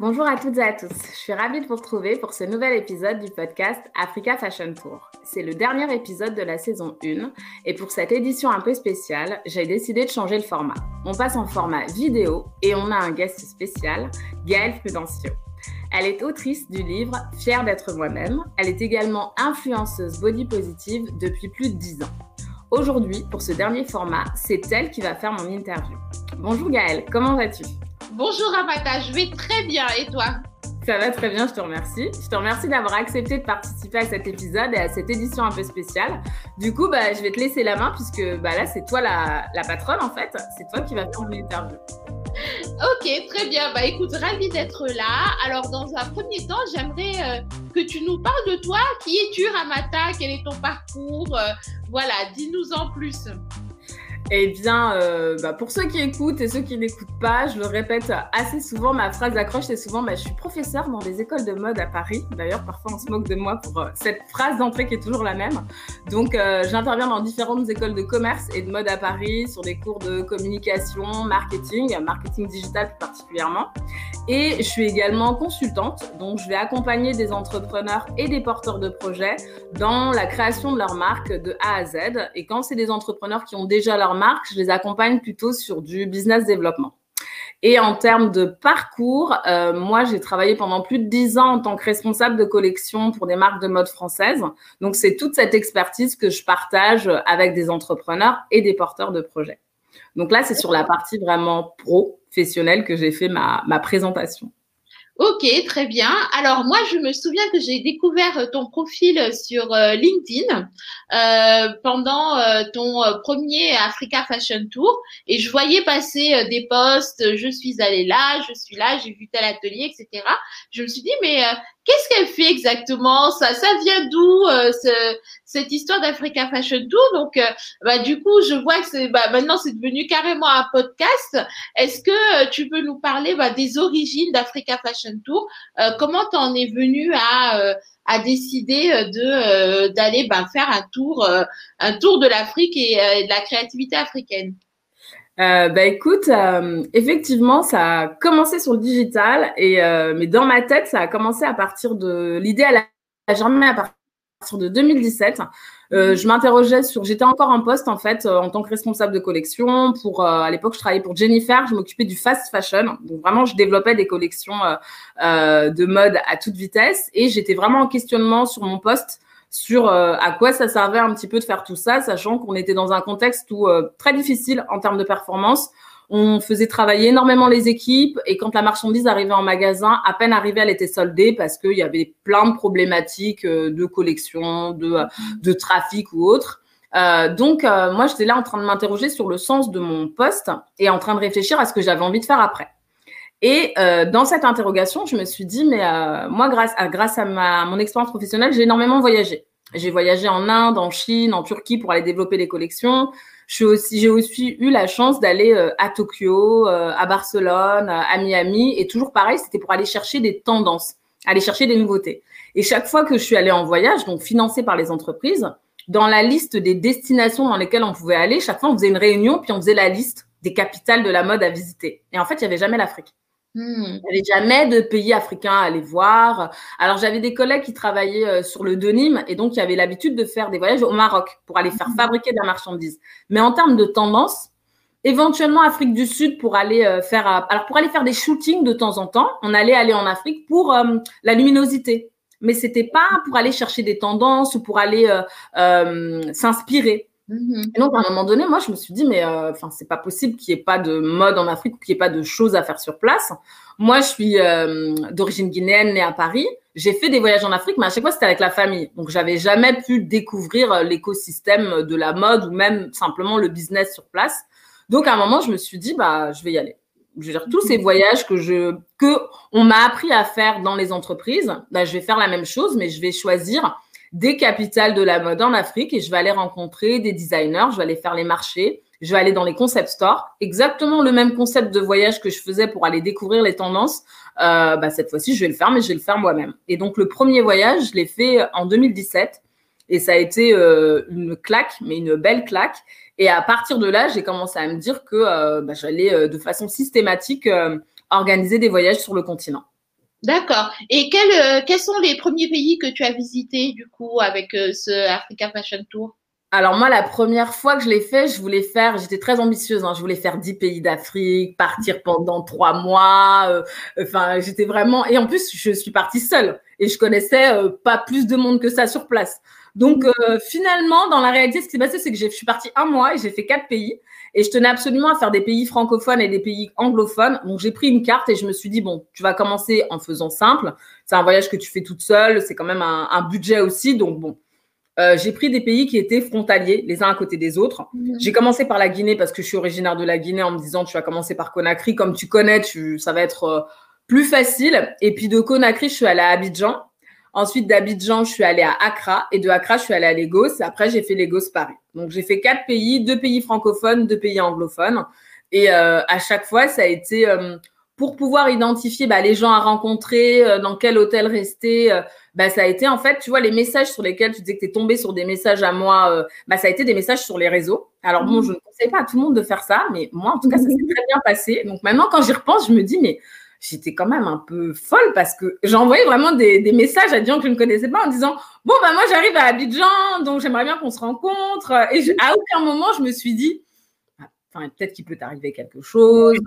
Bonjour à toutes et à tous. Je suis ravie de vous retrouver pour ce nouvel épisode du podcast Africa Fashion Tour. C'est le dernier épisode de la saison 1 et pour cette édition un peu spéciale, j'ai décidé de changer le format. On passe en format vidéo et on a un guest spécial, Gaëlle Prudencio. Elle est autrice du livre Fière d'être moi-même. Elle est également influenceuse body positive depuis plus de 10 ans. Aujourd'hui, pour ce dernier format, c'est elle qui va faire mon interview. Bonjour Gaëlle, comment vas-tu? Bonjour Amata, je vais très bien et toi? Ça va très bien, je te remercie. Je te remercie d'avoir accepté de participer à cet épisode et à cette édition un peu spéciale. Du coup, bah, je vais te laisser la main puisque bah, là, c'est toi la, patronne en fait. C'est toi qui vas faire l'interview. Ok, très bien. Bah écoute, ravie d'être là. Alors, dans un premier temps, j'aimerais euh, que tu nous parles de toi. Qui es-tu, Ramata Quel est ton parcours? Euh, Voilà, dis-nous en plus. Eh bien, euh, bah, pour ceux qui écoutent et ceux qui n'écoutent pas, je le répète assez souvent, ma phrase d'accroche, c'est souvent bah, Je suis professeur dans des écoles de mode à Paris. D'ailleurs, parfois, on se moque de moi pour euh, cette phrase d'entrée qui est toujours la même. Donc, euh, j'interviens dans différentes écoles de commerce et de mode à Paris sur des cours de communication, marketing, marketing digital plus particulièrement. Et je suis également consultante, donc je vais accompagner des entrepreneurs et des porteurs de projets dans la création de leur marque de A à Z. Et quand c'est des entrepreneurs qui ont déjà leur je les accompagne plutôt sur du business développement. Et en termes de parcours, euh, moi, j'ai travaillé pendant plus de dix ans en tant que responsable de collection pour des marques de mode françaises. Donc, c'est toute cette expertise que je partage avec des entrepreneurs et des porteurs de projets. Donc là, c'est sur la partie vraiment professionnelle que j'ai fait ma, ma présentation. Ok, très bien. Alors moi, je me souviens que j'ai découvert ton profil sur euh, LinkedIn euh, pendant euh, ton premier Africa Fashion Tour et je voyais passer des posts, je suis allée là, je suis là, j'ai vu tel atelier, etc. Je me suis dit, mais qu'est-ce qu'elle fait exactement? Ça, ça vient d'où ce, cette histoire d'Africa Fashion Tour? Donc, bah, du coup, je vois que c'est bah, maintenant c'est devenu carrément un podcast. Est-ce que tu peux nous parler bah, des origines d'Africa Fashion Tour? Euh, comment tu en es venu à, euh, à décider euh, de d'aller bah, faire un tour un tour de l'Afrique et, de la créativité africaine? Bah écoute, effectivement, ça a commencé sur le digital, et mais dans ma tête, ça a commencé à partir de l'idée à la, journée à partir de 2017. Euh, je m'interrogeais sur, j'étais encore en poste en fait euh, en tant que responsable de collection. Pour euh, à l'époque, je travaillais pour Jennifer. Je m'occupais du fast fashion. Donc vraiment, je développais des collections de mode à toute vitesse et j'étais vraiment en questionnement sur mon poste sur à quoi ça servait un petit peu de faire tout ça, sachant qu'on était dans un contexte où très difficile en termes de performance. On faisait travailler énormément les équipes et quand la marchandise arrivait en magasin, à peine arrivée, elle était soldée parce qu'il y avait plein de problématiques euh, de collection, de, de trafic ou autre. Euh, donc, euh, moi, j'étais là en train de m'interroger sur le sens de mon poste et en train de réfléchir à ce que j'avais envie de faire après. Et euh, dans cette interrogation, je me suis dit, mais euh, moi, grâce à, grâce à ma, mon expérience professionnelle, j'ai énormément voyagé. J'ai voyagé en Inde, en Chine, en Turquie pour aller développer des collections. J'ai aussi, aussi eu la chance d'aller euh, à Tokyo, euh, à Barcelone, à Miami. Et toujours pareil, c'était pour aller chercher des tendances, aller chercher des nouveautés. Et chaque fois que je suis allée en voyage, donc financé par les entreprises, dans la liste des destinations dans lesquelles on pouvait aller, chaque fois on faisait une réunion, puis on faisait la liste des capitales de la mode à visiter. Et en fait, il n'y avait jamais l'Afrique. Hmm. Il n'y avait jamais de pays africains à aller voir. Alors, j'avais des collègues qui travaillaient euh, sur le denim et donc, il y avait l'habitude de faire des voyages au Maroc pour aller faire hmm. fabriquer de la marchandise. Mais en termes de tendance, éventuellement Afrique du Sud pour aller euh, faire, euh, alors pour aller faire des shootings de temps en temps, on allait aller en Afrique pour la luminosité. Mais c'était pas pour aller chercher des tendances ou pour aller s'inspirer. Mhm. Et donc, à un moment donné, moi, je me suis dit, mais euh, enfin, c'est pas possible qu'il n'y ait pas de mode en Afrique ou qu'il n'y ait pas de choses à faire sur place. Moi, je suis euh, d'origine guinéenne, née à Paris. J'ai fait des voyages en Afrique, mais à chaque fois, c'était avec la famille. Donc, j'avais jamais pu découvrir euh, l'écosystème de la mode ou même simplement le business sur place. Donc, à un moment, je me suis dit, bah, je vais y aller. Je veux dire, tous ces voyages que je, que on m'a appris à faire dans les entreprises, bah, je vais faire la même chose, mais je vais choisir des capitales de la mode en Afrique et je vais aller rencontrer des designers, je vais aller faire les marchés, je vais aller dans les concept stores, exactement le même concept de voyage que je faisais pour aller découvrir les tendances. Euh, bah, cette fois-ci, je vais le faire, mais je vais le faire moi-même. Et donc, le premier voyage, je l'ai fait en 2017 et ça a été euh, une claque, mais une belle claque. Et à partir de là, j'ai commencé à me dire que euh, bah, j'allais de façon systématique organiser des voyages sur le continent. D'accord. Et quels, quels sont les premiers pays que tu as visités du coup avec ce Africa Fashion Tour? Alors moi, la première fois que je l'ai fait, je voulais faire, j'étais très ambitieuse, hein, je voulais faire 10 pays d'Afrique, partir pendant trois mois. Euh, enfin, j'étais vraiment... Et en plus, je suis partie seule et je connaissais euh, pas plus de monde que ça sur place. Donc euh, finalement, dans la réalité, ce qui s'est passé, c'est que je suis partie un mois et j'ai fait quatre pays. Et je tenais absolument à faire des pays francophones et des pays anglophones. Donc j'ai pris une carte et je me suis dit, bon, tu vas commencer en faisant simple. C'est un voyage que tu fais toute seule, c'est quand même un, un budget aussi. Donc bon, euh, j'ai pris des pays qui étaient frontaliers, les uns à côté des autres. Mhm. J'ai commencé par la Guinée parce que je suis originaire de la Guinée en me disant tu vas commencer par Conakry, comme tu connais, tu, ça va être euh, plus facile. Et puis de Conakry, je suis allée à Abidjan. Ensuite d'Abidjan, je suis allée à Accra et de Accra, je suis allée à Lagos. Après, j'ai fait Lagos Paris. Donc j'ai fait quatre pays, deux pays francophones, deux pays anglophones. Et euh, à chaque fois, ça a été pour pouvoir identifier bah, les gens à rencontrer, dans quel hôtel rester bah, ça a été en fait, tu vois, les messages sur lesquels tu disais que tu es tombé sur des messages à moi, euh, bah, ça a été des messages sur les réseaux. Alors bon, mmh. je ne conseille pas à tout le monde de faire ça, mais moi, en tout cas, ça s'est très bien passé. Donc maintenant, quand j'y repense, je me dis, mais j'étais quand même un peu folle parce que j'envoyais vraiment des, des, messages à des gens que je ne connaissais pas en disant, bon, bah moi, j'arrive à Abidjan, donc j'aimerais bien qu'on se rencontre. Et à aucun moment, je me suis dit, Enfin, peut-être qu'il peut t'arriver quelque chose.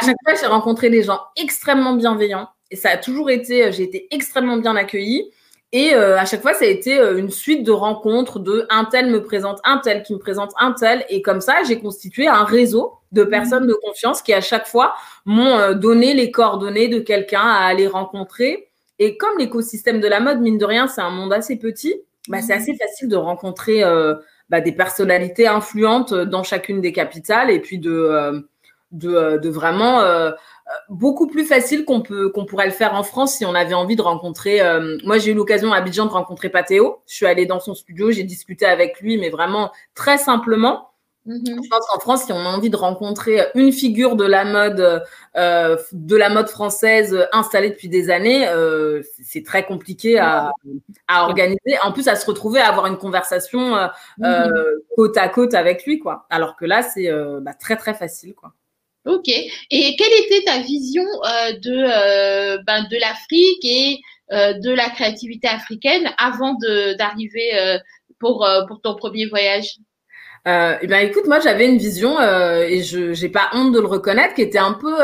À chaque fois, j'ai rencontré des gens extrêmement bienveillants et ça a toujours été, euh, j'ai été extrêmement bien accueillie. Et euh, à chaque fois, ça a été euh, une suite de rencontres de un tel me présente un tel qui me présente un tel. Et comme ça, j'ai constitué un réseau de mmh. personnes de confiance qui, à chaque fois, m'ont donné les coordonnées de quelqu'un à aller rencontrer. Et comme l'écosystème de la mode, mine de rien, c'est un monde assez petit, bah, c'est mmh. assez facile de rencontrer bah, des personnalités influentes dans chacune des capitales et puis de, de, de, vraiment beaucoup plus facile qu'on peut qu'on pourrait le faire en France si on avait envie de rencontrer. Euh, moi, j'ai eu l'occasion à Abidjan de rencontrer Pathéo. Je suis allée dans son studio, j'ai discuté avec lui, mais vraiment très simplement. Mm-hmm. Je pense qu'en France, si on a envie de rencontrer une figure de la mode, euh, de la mode française installée depuis des années, euh, c'est très compliqué à, à, organiser. En plus, à se retrouver à avoir une conversation mm-hmm. côte à côte avec lui, quoi. Alors que là, c'est bah, très très facile, quoi. Ok. Et quelle était ta vision euh, de, euh, ben, de l'Afrique et euh, de la créativité africaine avant d'arriver pour, pour ton premier voyage? Euh, eh ben écoute, moi j'avais une vision et je j'ai pas honte de le reconnaître qui était un peu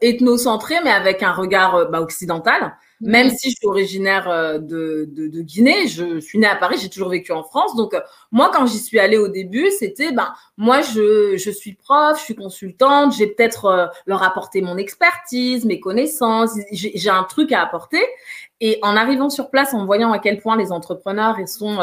ethnocentrée mais avec un regard bah, occidental. Même si je suis originaire euh, de, Guinée, je suis née à Paris, j'ai toujours vécu en France. Donc, euh, moi, quand j'y suis allée au début, c'était, ben, moi, je, je suis prof, je suis consultante, j'ai peut-être euh, leur apporté mon expertise, mes connaissances, j'ai un truc à apporter. Et en arrivant sur place, en voyant à quel point les entrepreneurs ils sont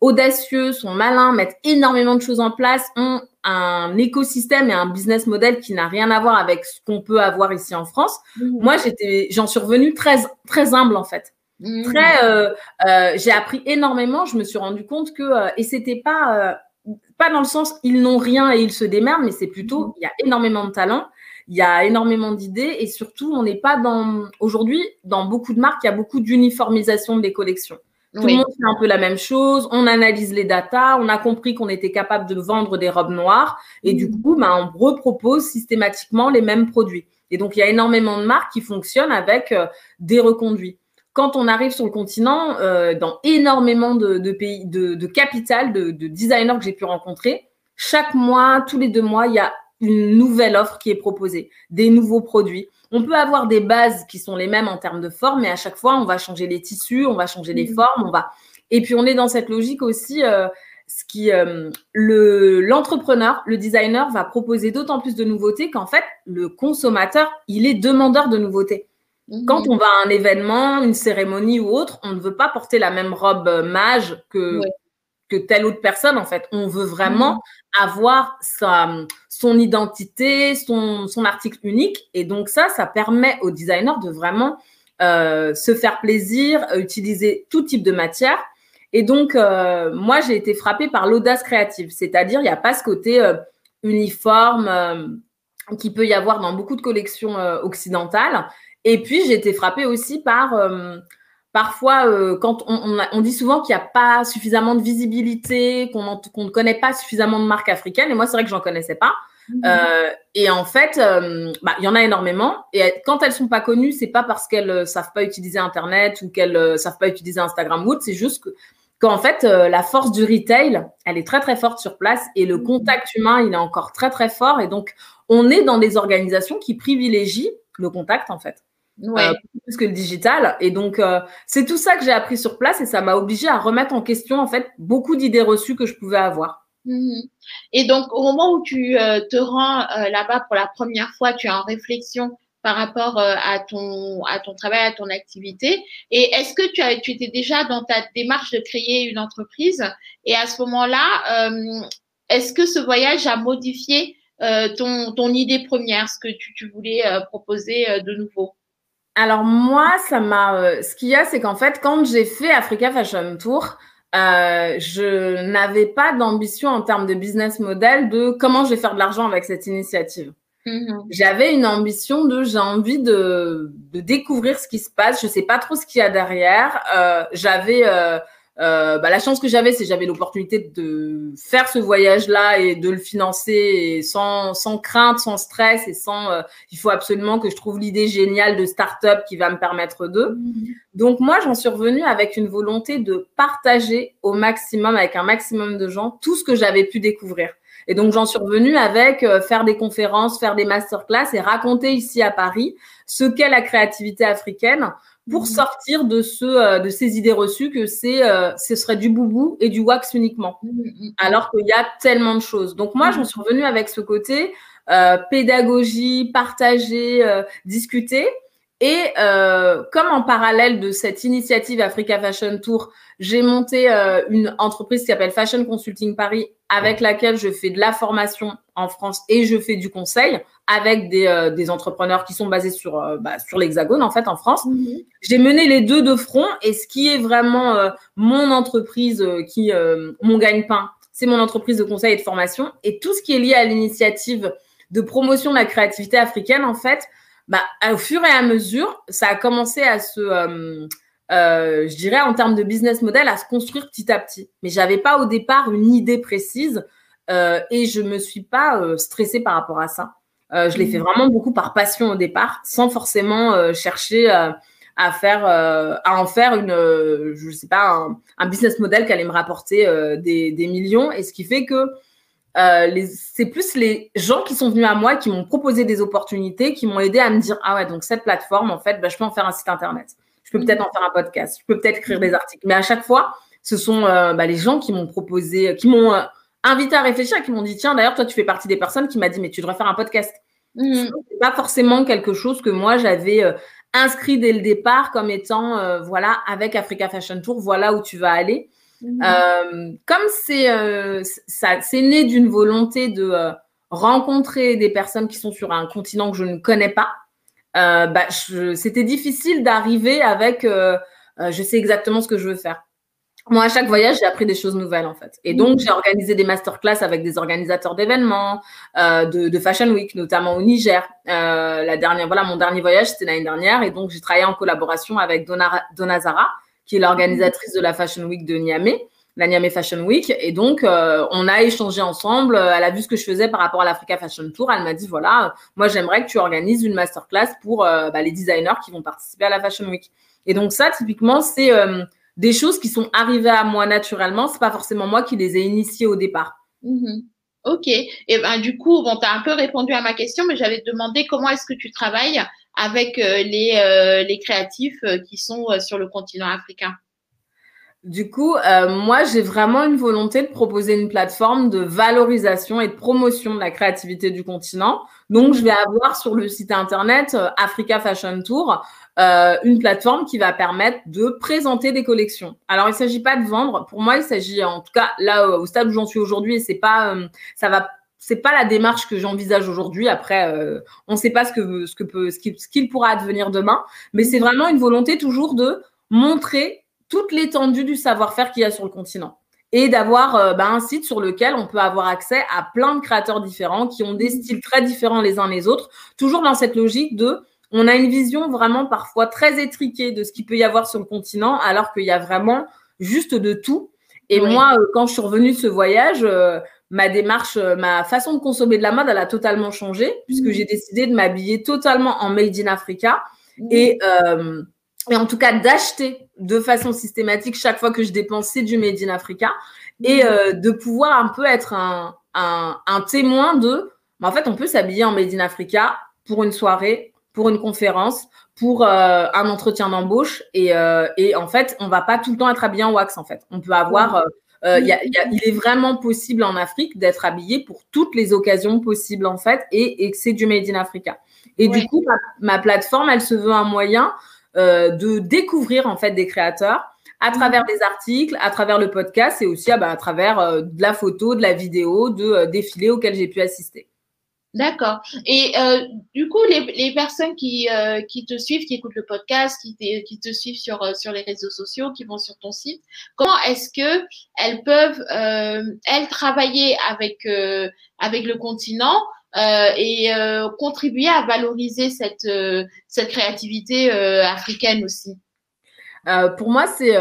audacieux, sont malins, mettent énormément de choses en place, ont un écosystème et un business model qui n'a rien à voir avec ce qu'on peut avoir ici en France. Mmh. Moi, j'étais, j'en suis revenue très, très humble en fait. Mmh. Très, euh, euh, j'ai appris énormément. Je me suis rendu compte que euh, et c'était pas euh, pas dans le sens ils n'ont rien et ils se démerdent, mais c'est plutôt mmh. il y a énormément de talent, il y a énormément d'idées et surtout on n'est pas dans aujourd'hui dans beaucoup de marques il y a beaucoup d'uniformisation des collections. Tout le monde fait un peu la même chose. On analyse les datas. On a compris qu'on était capable de vendre des robes noires. Et du mmh. coup, bah, on repropose systématiquement les mêmes produits. Et donc, il y a énormément de marques qui fonctionnent avec euh, des reconduits. Quand on arrive sur le continent, euh, dans énormément de, de pays, de, de capitales, de, de designers que j'ai pu rencontrer, chaque mois, tous les deux mois, il y a une nouvelle offre qui est proposée, des nouveaux produits. On peut avoir des bases qui sont les mêmes en termes de forme, mais à chaque fois, on va changer les tissus, on va changer les mmh. formes, on va. Et puis, on est dans cette logique aussi. Euh, ce qui euh, le l'entrepreneur, le designer va proposer d'autant plus de nouveautés qu'en fait le consommateur il est demandeur de nouveautés. Mmh. Quand on va à un événement, une cérémonie ou autre, on ne veut pas porter la même robe euh, mage que que telle autre personne en fait. On veut vraiment mmh. avoir sa, son identité, son, son article unique. Et donc ça, ça permet au designer de vraiment euh, se faire plaisir, utiliser tout type de matière. Et donc, euh, moi, j'ai été frappée par l'audace créative. C'est-à-dire, il n'y a pas ce côté euh, uniforme qui peut y avoir dans beaucoup de collections occidentales. Et puis, j'ai été frappée aussi par Parfois, quand on, on, dit souvent qu'il n'y a pas suffisamment de visibilité, qu'on ne connaît pas suffisamment de marques africaines, et moi, c'est vrai que j'en connaissais pas. Mhm. Euh, et en fait, euh, bah, il y en a énormément. Et quand elles sont pas connues, c'est pas parce qu'elles euh, savent pas utiliser Internet ou qu'elles euh, savent pas utiliser Instagram ou c'est juste que qu'en fait, la force du retail, elle est très très forte sur place et le mhm. contact humain, il est encore très très fort. Et donc, on est dans des organisations qui privilégient le contact en fait. Ouais. plus que le digital. Et donc, c'est tout ça que j'ai appris sur place et ça m'a obligé à remettre en question en fait beaucoup d'idées reçues que je pouvais avoir. Mhm. Et donc, au moment où tu euh, te rends euh, là-bas pour la première fois, tu es en réflexion par rapport euh, à, ton, à ton travail, à ton activité. Et est-ce que tu, as, tu étais déjà dans ta démarche de créer une entreprise? Et à ce moment-là, est-ce que ce voyage a modifié ton, ton idée première, ce que tu, tu voulais proposer de nouveau? Alors moi, ça m'a. ce qu'il y a, c'est qu'en fait, quand j'ai fait Africa Fashion Tour, euh, je n'avais pas d'ambition en termes de business model de comment je vais faire de l'argent avec cette initiative. Mm-hmm. J'avais une ambition de j'ai envie de, de découvrir ce qui se passe. Je sais pas trop ce qu'il y a derrière. Euh, j'avais euh, euh, bah, la chance que j'avais, c'est j'avais l'opportunité de faire ce voyage-là et de le financer sans, sans crainte, sans stress et sans. Euh, il faut absolument que je trouve l'idée géniale de start-up qui va me permettre de. Donc moi, j'en suis revenue avec une volonté de partager au maximum, avec un maximum de gens, tout ce que j'avais pu découvrir. Et donc j'en suis revenue avec euh, faire des conférences, faire des masterclass et raconter ici à Paris ce qu'est la créativité africaine pour mhm. sortir de ce euh, de ces idées reçues que c'est euh, ce serait du boubou et du wax uniquement. Mhm, mhm, alors qu'il y a tellement de choses. Donc moi j'en suis revenue avec ce côté euh, pédagogie partager discuter. Et comme en parallèle de cette initiative Africa Fashion Tour j'ai monté une entreprise qui s'appelle Fashion Consulting Paris avec laquelle je fais de la formation en France et je fais du conseil avec des, euh, des entrepreneurs qui sont basés sur, euh, bah, sur l'Hexagone, en fait, en France. Mhm. J'ai mené les deux de front et ce qui est vraiment euh, mon entreprise, qui mon gagne-pain, c'est mon entreprise de conseil et de formation. Et tout ce qui est lié à l'initiative de promotion de la créativité africaine, en fait, bah, au fur et à mesure, ça a commencé à se, je dirais, en termes de business model, à se construire petit à petit. Mais j'avais pas au départ une idée précise euh, et je me suis pas euh, stressée par rapport à ça. Euh, je l'ai fait mm. vraiment beaucoup par passion au départ, sans forcément chercher à faire, à en faire une, je sais pas, un, business model qui allait me rapporter des, des, millions. Et ce qui fait que c'est plus les gens qui sont venus à moi, qui m'ont proposé des opportunités, qui m'ont aidé à me dire ah ouais donc cette plateforme en fait, bah, je peux en faire un site internet, je peux mm. peut-être en faire un podcast, je peux peut-être écrire des articles. Mais à chaque fois, ce sont bah, les gens qui m'ont proposé, qui m'ont invité à réfléchir qui m'ont dit tiens d'ailleurs toi tu fais partie des personnes qui m'a dit mais tu devrais faire un podcast. Mmh. C'est pas forcément quelque chose que moi j'avais euh, inscrit dès le départ comme étant euh, voilà avec Africa Fashion Tour voilà où tu vas aller. Mmh. Euh, comme c'est ça c'est né d'une volonté de rencontrer des personnes qui sont sur un continent que je ne connais pas. bah, c'était difficile d'arriver avec je sais exactement ce que je veux faire. Moi, à chaque voyage, j'ai appris des choses nouvelles, en fait. Et donc, j'ai organisé des masterclass avec des organisateurs d'événements, euh, de, de, Fashion Week, notamment au Niger. Euh, la dernière, voilà, mon dernier voyage, c'était l'année dernière. Et donc, j'ai travaillé en collaboration avec Donna, Donna Zara, qui est l'organisatrice de la Fashion Week de Niamey, la Niamey Fashion Week. Et donc, euh, on a échangé ensemble. Elle a vu ce que je faisais par rapport à l'Africa Fashion Tour. Elle m'a dit, voilà, moi, j'aimerais que tu organises une masterclass pour euh, bah, les designers qui vont participer à la Fashion Week. Et donc, ça, typiquement, c'est euh, des choses qui sont arrivées à moi naturellement. C'est pas forcément moi qui les ai initiées au départ. Mhm. Ok. Et ben du coup, bon, tu as un peu répondu à ma question, mais j'avais demandé comment est-ce que tu travailles avec euh, les, euh, les créatifs euh, qui sont sur le continent africain? Du coup, moi, j'ai vraiment une volonté de proposer une plateforme de valorisation et de promotion de la créativité du continent. Donc, je vais avoir sur le site internet Africa Fashion Tour euh, une plateforme qui va permettre de présenter des collections. Alors, il ne s'agit pas de vendre. Pour moi, il s'agit, en tout cas, là, au stade où j'en suis aujourd'hui, et c'est pas, euh, ça va, c'est pas la démarche que j'envisage aujourd'hui. Après, euh, on ne sait pas ce que, ce que peut, ce qu'il pourra advenir demain, mais c'est vraiment une volonté toujours de montrer toute l'étendue du savoir-faire qu'il y a sur le continent et d'avoir bah, un site sur lequel on peut avoir accès à plein de créateurs différents qui ont des styles très différents les uns les autres, toujours dans cette logique de on a une vision vraiment parfois très étriquée de ce qu'il peut y avoir sur le continent, alors qu'il y a vraiment juste de tout. Et moi, euh, quand je suis revenue de ce voyage, euh, ma démarche, ma façon de consommer de la mode, elle a totalement changé puisque mmh. j'ai décidé de m'habiller totalement en Made in Africa mmh. et, et en tout cas d'acheter de façon systématique chaque fois que je dépensais du Made in Africa et mmh. de pouvoir un peu être un, un, un témoin de, en fait, on peut s'habiller en Made in Africa pour une soirée, pour une conférence, pour euh, un entretien d'embauche. Et, euh, et, en fait, on va pas tout le temps être habillé en wax, en fait. On peut avoir... Euh, y a, y a, il est vraiment possible en Afrique d'être habillé pour toutes les occasions possibles, en fait, et, et c'est du Made in Africa. Et du coup, ma, ma, plateforme, elle se veut un moyen de découvrir, en fait, des créateurs à travers des articles, à travers le podcast et aussi ah bah, à travers de la photo, de la vidéo, de défilés auxquels j'ai pu assister. D'accord. Et euh, du coup, les, les personnes qui, euh, qui te suivent, qui écoutent le podcast, qui, te, qui te suivent sur, euh, sur les réseaux sociaux, qui vont sur ton site, comment est-ce que elles peuvent, euh, elles, travailler avec, euh, avec le continent et contribuer à valoriser cette, cette créativité africaine aussi? Pour moi, c'est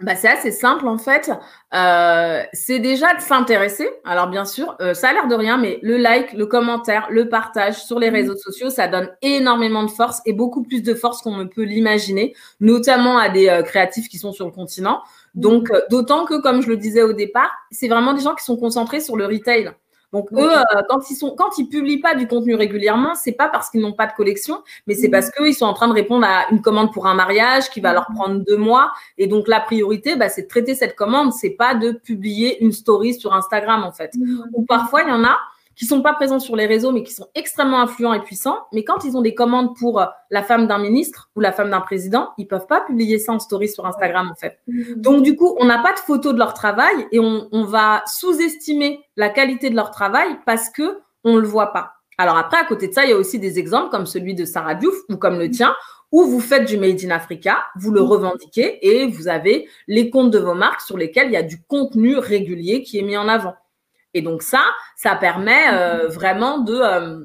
bah, c'est assez simple en fait. Euh, c'est déjà de s'intéresser. Alors bien sûr, euh, ça a l'air de rien, mais le like, le commentaire, le partage sur les mmh. réseaux sociaux, ça donne énormément de force et beaucoup plus de force qu'on ne peut l'imaginer, notamment à des euh, créatifs qui sont sur le continent. Donc mmh. d'autant que, comme je le disais au départ, c'est vraiment des gens qui sont concentrés sur le retail. Donc eux, euh, quand ils sont, quand ils publient pas du contenu régulièrement, c'est pas parce qu'ils n'ont pas de collection, mais c'est mmh. parce qu'eux ils sont en train de répondre à une commande pour un mariage qui va leur mmh. prendre deux mois. Et donc la priorité, bah, c'est de traiter cette commande, c'est pas de publier une story sur Instagram en fait. Mmh. Ou parfois il y en a qui sont pas présents sur les réseaux, mais qui sont extrêmement influents et puissants. Mais quand ils ont des commandes pour euh, la femme d'un ministre ou la femme d'un président, ils peuvent pas publier ça en story sur Instagram, en fait. Donc, du coup, on n'a pas de photos de leur travail et on, on va sous-estimer la qualité de leur travail parce que on le voit pas. Alors après, à côté de ça, il y a aussi des exemples comme celui de Sarah Diouf ou comme le tien, où vous faites du Made in Africa, vous le mhm. revendiquez et vous avez les comptes de vos marques sur lesquels il y a du contenu régulier qui est mis en avant. Et donc ça, ça permet euh, vraiment de, euh,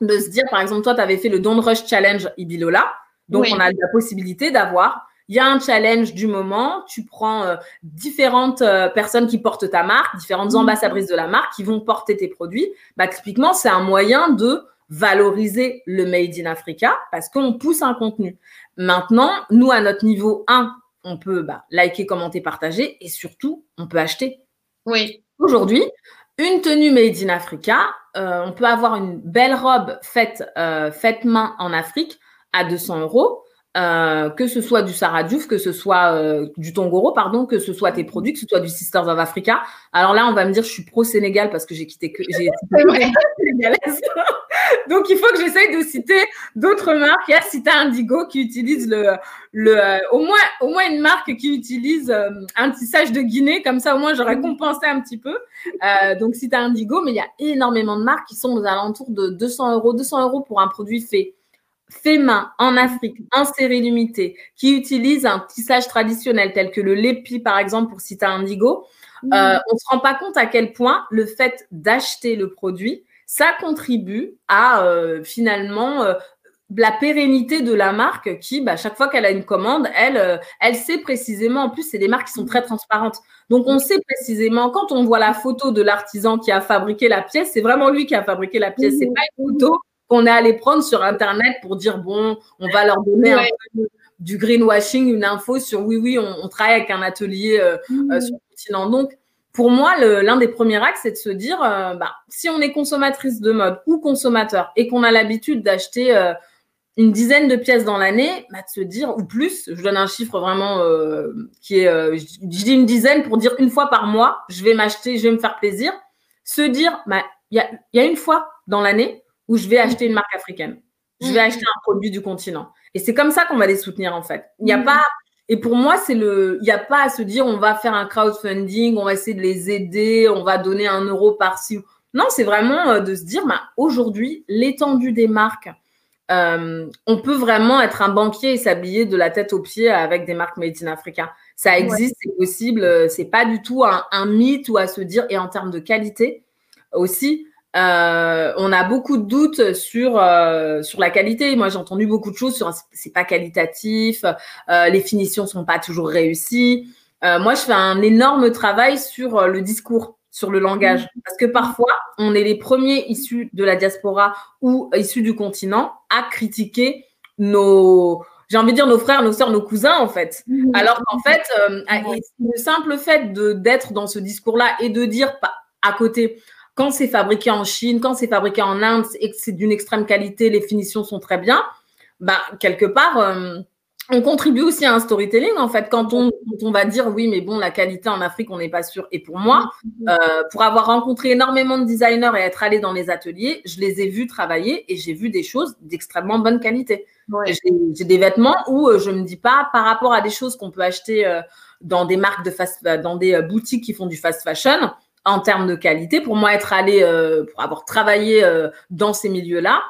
de se dire, par exemple, toi, tu avais fait le Don't Rush Challenge Ibilola. Donc, on a la possibilité d'avoir, il y a un challenge du moment, tu prends euh, différentes personnes qui portent ta marque, différentes mhm. ambassadrices de la marque qui vont porter tes produits. Bah, typiquement, c'est un moyen de valoriser le Made in Africa parce qu'on pousse un contenu. Maintenant, nous, à notre niveau 1, on peut bah, liker, commenter, partager et surtout, on peut acheter. Oui. Aujourd'hui, une tenue made in Africa, euh, on peut avoir une belle robe faite, euh, faite main en Afrique à 200 euros. Euh, que ce soit du Sarah Diouf, que ce soit du Tongoro, pardon, que ce soit tes produits, que ce soit du Sisters of Africa. Alors là, on va me dire, je suis pro Sénégal parce que j'ai quitté que j'ai sénégalaise. Donc il faut que j'essaye de citer d'autres marques. Il y a Cita Indigo qui utilise le, le euh, au moins au moins une marque qui utilise un tissage de Guinée. Comme ça, au moins j'aurais compensé un petit peu. donc Cita Indigo, mais il y a énormément de marques qui sont aux alentours de 200 euros, 200 euros pour un produit fait fait main en Afrique, en série limitée, qui utilise un tissage traditionnel tel que le lépi, par exemple, pour Cita Indigo, mmh. euh, on ne se rend pas compte à quel point le fait d'acheter le produit, ça contribue à euh, finalement euh, la pérennité de la marque qui, bah, chaque fois qu'elle a une commande, elle, euh, elle sait précisément, en plus, c'est des marques qui sont très transparentes. Donc, on sait précisément, quand on voit la photo de l'artisan qui a fabriqué la pièce, c'est vraiment lui qui a fabriqué la pièce. C'est mmh. pas une photo qu'on est allé prendre sur Internet pour dire, bon, on va leur donner un peu du greenwashing, une info sur oui, oui, on, travaille avec un atelier euh, euh, mmh. sur le continent. Donc, pour moi, l'un des premiers axes, c'est de se dire, euh, bah, si on est consommatrice de mode ou consommateur et qu'on a l'habitude d'acheter une dizaine de pièces dans l'année, bah, de se dire, ou plus, je donne un chiffre vraiment qui est, je dis une dizaine pour dire une fois par mois, je vais m'acheter, je vais me faire plaisir. Se dire, bah, il y, a, y a une fois dans l'année où je vais acheter une marque africaine. Je vais acheter un produit du continent. Et c'est comme ça qu'on va les soutenir, en fait. Il n'y a mm. pas, et pour moi, c'est le, il n'y a pas à se dire, on va faire un crowdfunding, on va essayer de les aider, on va donner un euro par-ci. Non, c'est vraiment euh, de se dire, bah, aujourd'hui, l'étendue des marques, euh, on peut vraiment être un banquier et s'habiller de la tête aux pieds avec des marques made in Africa. Ça existe, c'est possible. Euh, c'est pas du tout un, un, mythe ou à se dire, et en termes de qualité aussi, euh, on a beaucoup de doutes sur euh, sur la qualité. Moi, j'ai entendu beaucoup de choses sur c'est pas qualitatif, euh, les finitions sont pas toujours réussies. moi, je fais un énorme travail sur le discours sur le langage. Mm. Parce que parfois, on est les premiers issus de la diaspora ou issus du continent à critiquer nos, j'ai envie de dire nos frères, nos sœurs, nos cousins, en fait. Mm. Alors qu'en fait, euh, le simple fait d'être dans ce discours-là et de dire à côté, quand c'est fabriqué en Chine, quand c'est fabriqué en Inde et que c'est d'une extrême qualité, les finitions sont très bien, bah, quelque part, euh, on contribue aussi à un storytelling en fait. Quand on, on va dire oui mais bon la qualité en Afrique on n'est pas sûr et pour moi euh, pour avoir rencontré énormément de designers et être allé dans les ateliers je les ai vus travailler et j'ai vu des choses d'extrêmement bonne qualité. J'ai des vêtements où euh, je me dis pas par rapport à des choses qu'on peut acheter dans des marques de fast dans des boutiques qui font du fast fashion en termes de qualité pour moi être allé pour avoir travaillé dans ces milieux là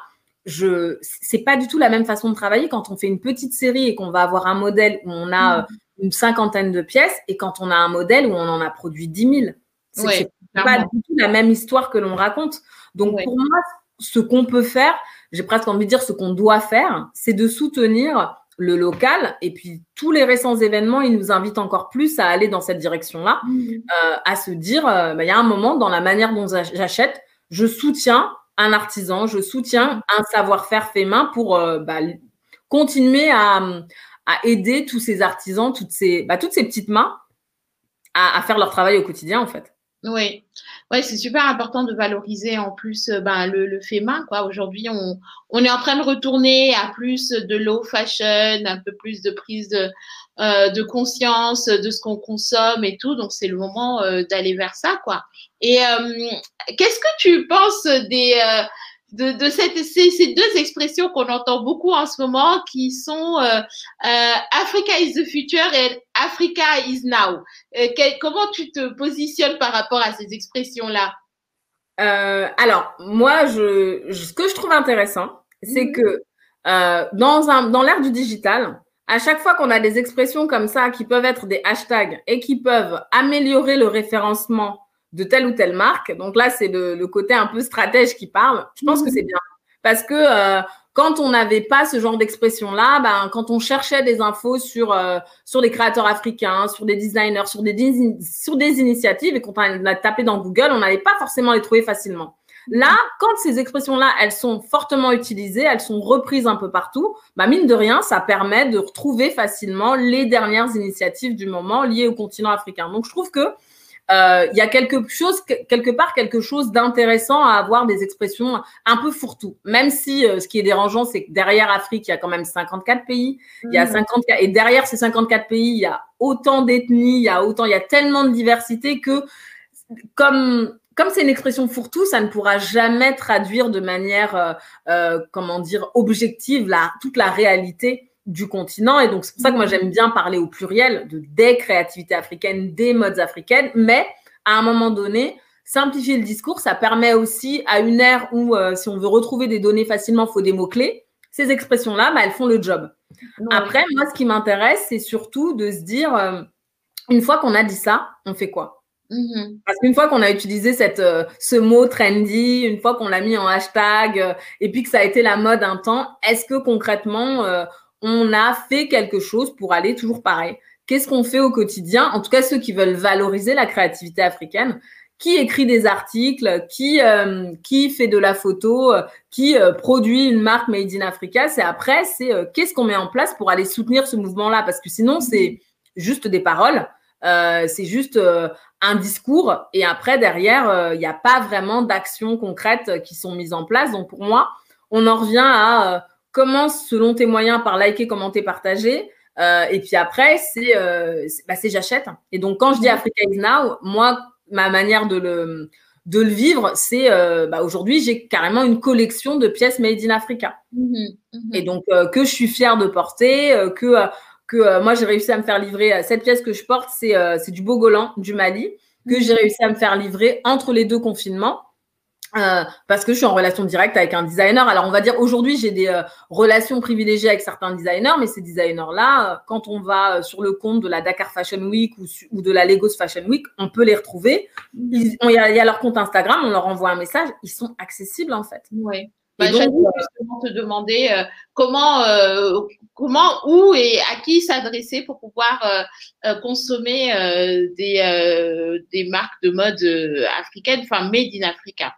je c'est pas du tout la même façon de travailler quand on fait une petite série et qu'on va avoir un modèle où on a mm. euh, une cinquantaine de pièces et quand on a un modèle où on en a produit 10 000. C'est pas du tout la même histoire que l'on raconte. Donc pour moi, ce qu'on peut faire, j'ai presque envie de dire ce qu'on doit faire, c'est de soutenir le local. Et puis tous les récents événements, ils nous invitent encore plus à aller dans cette direction-là, mm. euh, à se dire, euh, bah, il y a un moment dans la manière dont j'achète, je soutiens un artisan, je soutiens un savoir-faire fait main pour euh, bah, continuer à, aider tous ces artisans, toutes ces, bah, toutes ces petites mains à, faire leur travail au quotidien en fait. Oui, ouais, c'est super important de valoriser en plus euh, ben, le, fait main. Quoi. Aujourd'hui, on, on, est en train de retourner à plus de low fashion, un peu plus de prise de, euh, de conscience de ce qu'on consomme et tout. Donc, c'est le moment euh, d'aller vers ça. quoi. Et qu'est-ce que tu penses des, de, de cette, ces, ces, deux expressions qu'on entend beaucoup en ce moment qui sont euh, euh, Africa is the future et Africa is now. Euh, comment tu te positionnes par rapport à ces expressions-là? Alors, moi, je, ce que je trouve intéressant, c'est mhm. que dans, un, dans l'ère du digital, à chaque fois qu'on a des expressions comme ça qui peuvent être des hashtags et qui peuvent améliorer le référencement de telle ou telle marque. Donc là, c'est le, côté un peu stratège qui parle. Je pense que mhm. c'est bien. Parce que euh, quand on n'avait pas ce genre d'expression-là, ben, quand on cherchait des infos sur, euh, sur des créateurs africains, sur des designers, sur des, sur des initiatives, et quand on a tapé dans Google, on n'allait pas forcément les trouver facilement. Là, quand ces expressions-là, elles sont fortement utilisées, elles sont reprises un peu partout, bah mine de rien, ça permet de retrouver facilement les dernières initiatives du moment liées au continent africain. Donc, je trouve que euh, il y a quelque chose, quelque part, quelque chose d'intéressant à avoir des expressions un peu fourre-tout. Même si euh, ce qui est dérangeant, c'est que derrière Afrique, il y a quand même 54 pays. Il y a 54, mmh. et derrière ces 54 pays, il y a autant d'ethnies, il y a autant, il y a tellement de diversité que, comme comme c'est une expression fourre-tout, ça ne pourra jamais traduire de manière, euh comment dire, objective la, toute la réalité du continent. Et donc, c'est pour ça que moi, j'aime bien parler au pluriel de des créativités africaines, des modes africaines. Mais à un moment donné, simplifier le discours, ça permet aussi à une ère où, euh, si on veut retrouver des données facilement, il faut des mots-clés. Ces expressions-là, bah, elles font le job. Après, moi, ce qui m'intéresse, c'est surtout de se dire, euh, une fois qu'on a dit ça, on fait quoi? Mm-hmm. Parce qu'une fois qu'on a utilisé cette, euh, ce mot trendy, une fois qu'on l'a mis en hashtag, et puis que ça a été la mode un temps, est-ce que concrètement, on a fait quelque chose pour aller toujours pareil. Qu'est-ce qu'on fait au quotidien? En tout cas, ceux qui veulent valoriser la créativité africaine, qui écrit des articles, qui euh, qui fait de la photo, euh, qui euh, produit une marque made in Africa. C'est après, c'est qu'est-ce qu'on met en place pour aller soutenir ce mouvement-là? Parce que sinon, c'est juste des paroles, c'est juste un discours, et après derrière, il n'y a pas vraiment d'actions concrètes qui sont mises en place. Donc pour moi, on en revient à commence selon tes moyens par liker, commenter, partager. Euh, et puis après, c'est euh, bah, j'achète. Et donc, quand je dis Africa is now, moi, ma manière de le, de le vivre, c'est euh, bah, aujourd'hui, j'ai carrément une collection de pièces made in Africa. Mmh mmh et donc, que je suis fière de porter, que, que moi, j'ai réussi à me faire livrer. Cette pièce que je porte, c'est du Bogolan, du Mali, que j'ai réussi à me faire livrer entre les deux confinements. Euh, parce que je suis en relation directe avec un designer. Alors, on va dire aujourd'hui, j'ai des euh, relations privilégiées avec certains designers, mais ces designers-là, euh, quand on va sur le compte de la Dakar Fashion Week ou, ou de la Lagos Fashion Week, on peut les retrouver. Il y, a, leur compte Instagram, on leur envoie un message, ils sont accessibles en fait. Oui. Bah, J'allais justement te demander comment, comment, où et à qui s'adresser pour pouvoir consommer des, des marques de mode africaines, enfin made in Africa.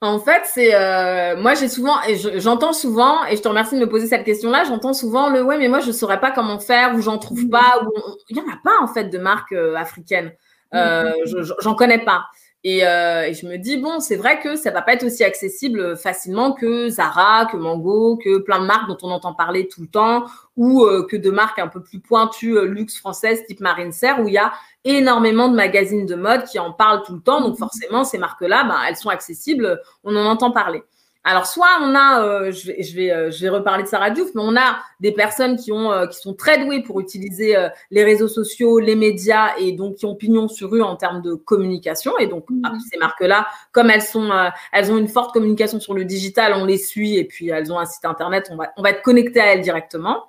En fait, c'est euh, moi j'ai souvent et j'entends souvent et je te remercie de me poser cette question-là. J'entends souvent le ouais mais moi je saurais pas comment faire ou j'en trouve pas ou il y en a pas en fait de marques euh, africaines. Euh, j'en connais pas. Euh, et, je me dis, bon, c'est vrai que ça va pas être aussi accessible facilement que Zara, que Mango, que plein de marques dont on entend parler tout le temps, ou euh, que de marques un peu plus pointues, euh, luxe françaiise, type Marine Serre, où il y a énormément de magazines de mode qui en parlent tout le temps. Donc forcément, ces marques-là, ben, elles sont accessibles, on en entend parler. Alors, soit on a, euh, je, vais, je, vais, euh, je vais reparler de Sarah Diouf, mais on a des personnes qui, ont, euh, qui sont très douées pour utiliser les réseaux sociaux, les médias et donc qui ont pignon sur rue en termes de communication. Et donc, mmh. ah, ces marques-là, comme elles, sont, elles ont une forte communication sur le digital, on les suit et puis elles ont un site internet, on va, on va être connecté à elles directement.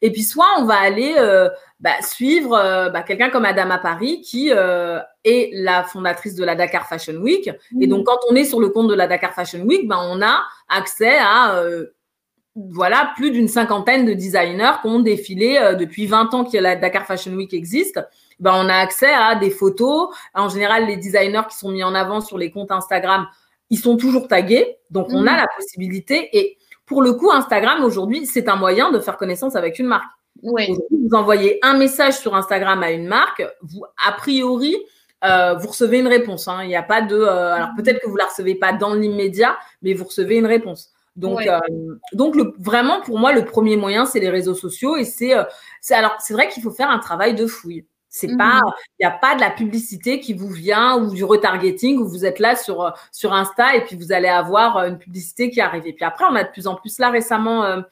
Et puis, soit on va aller euh, bah, suivre euh, bah, quelqu'un comme Adama Paris, qui euh, est la fondatrice de la Dakar Fashion Week. Et mmh. donc, quand on est sur le compte de la Dakar Fashion Week, bah, on a accès à voilà, plus d'une cinquantaine de designers qui ont défilé depuis 20 ans que la Dakar Fashion Week existe. Ben, on a accès à des photos. En général, les designers qui sont mis en avant sur les comptes Instagram, ils sont toujours tagués. Donc, on a mmh. la possibilité. Et pour le coup, Instagram aujourd'hui, c'est un moyen de faire connaissance avec une marque. Oui. Vous envoyez un message sur Instagram à une marque, vous, a priori, euh, vous recevez une réponse. Hein. Il n'y a pas de. Euh, alors peut-être que vous la recevez pas dans l'immédiat, mais vous recevez une réponse. Donc, euh, donc le, vraiment pour moi, le premier moyen, c'est les réseaux sociaux et c'est, c'est alors c'est vrai qu'il faut faire un travail de fouille. C'est pas, mmh. il n'y a pas de la publicité qui vous vient ou du retargeting où vous êtes là sur sur Insta et puis vous allez avoir euh, une publicité qui arrive. Et puis après, on a de plus en plus là récemment, euh,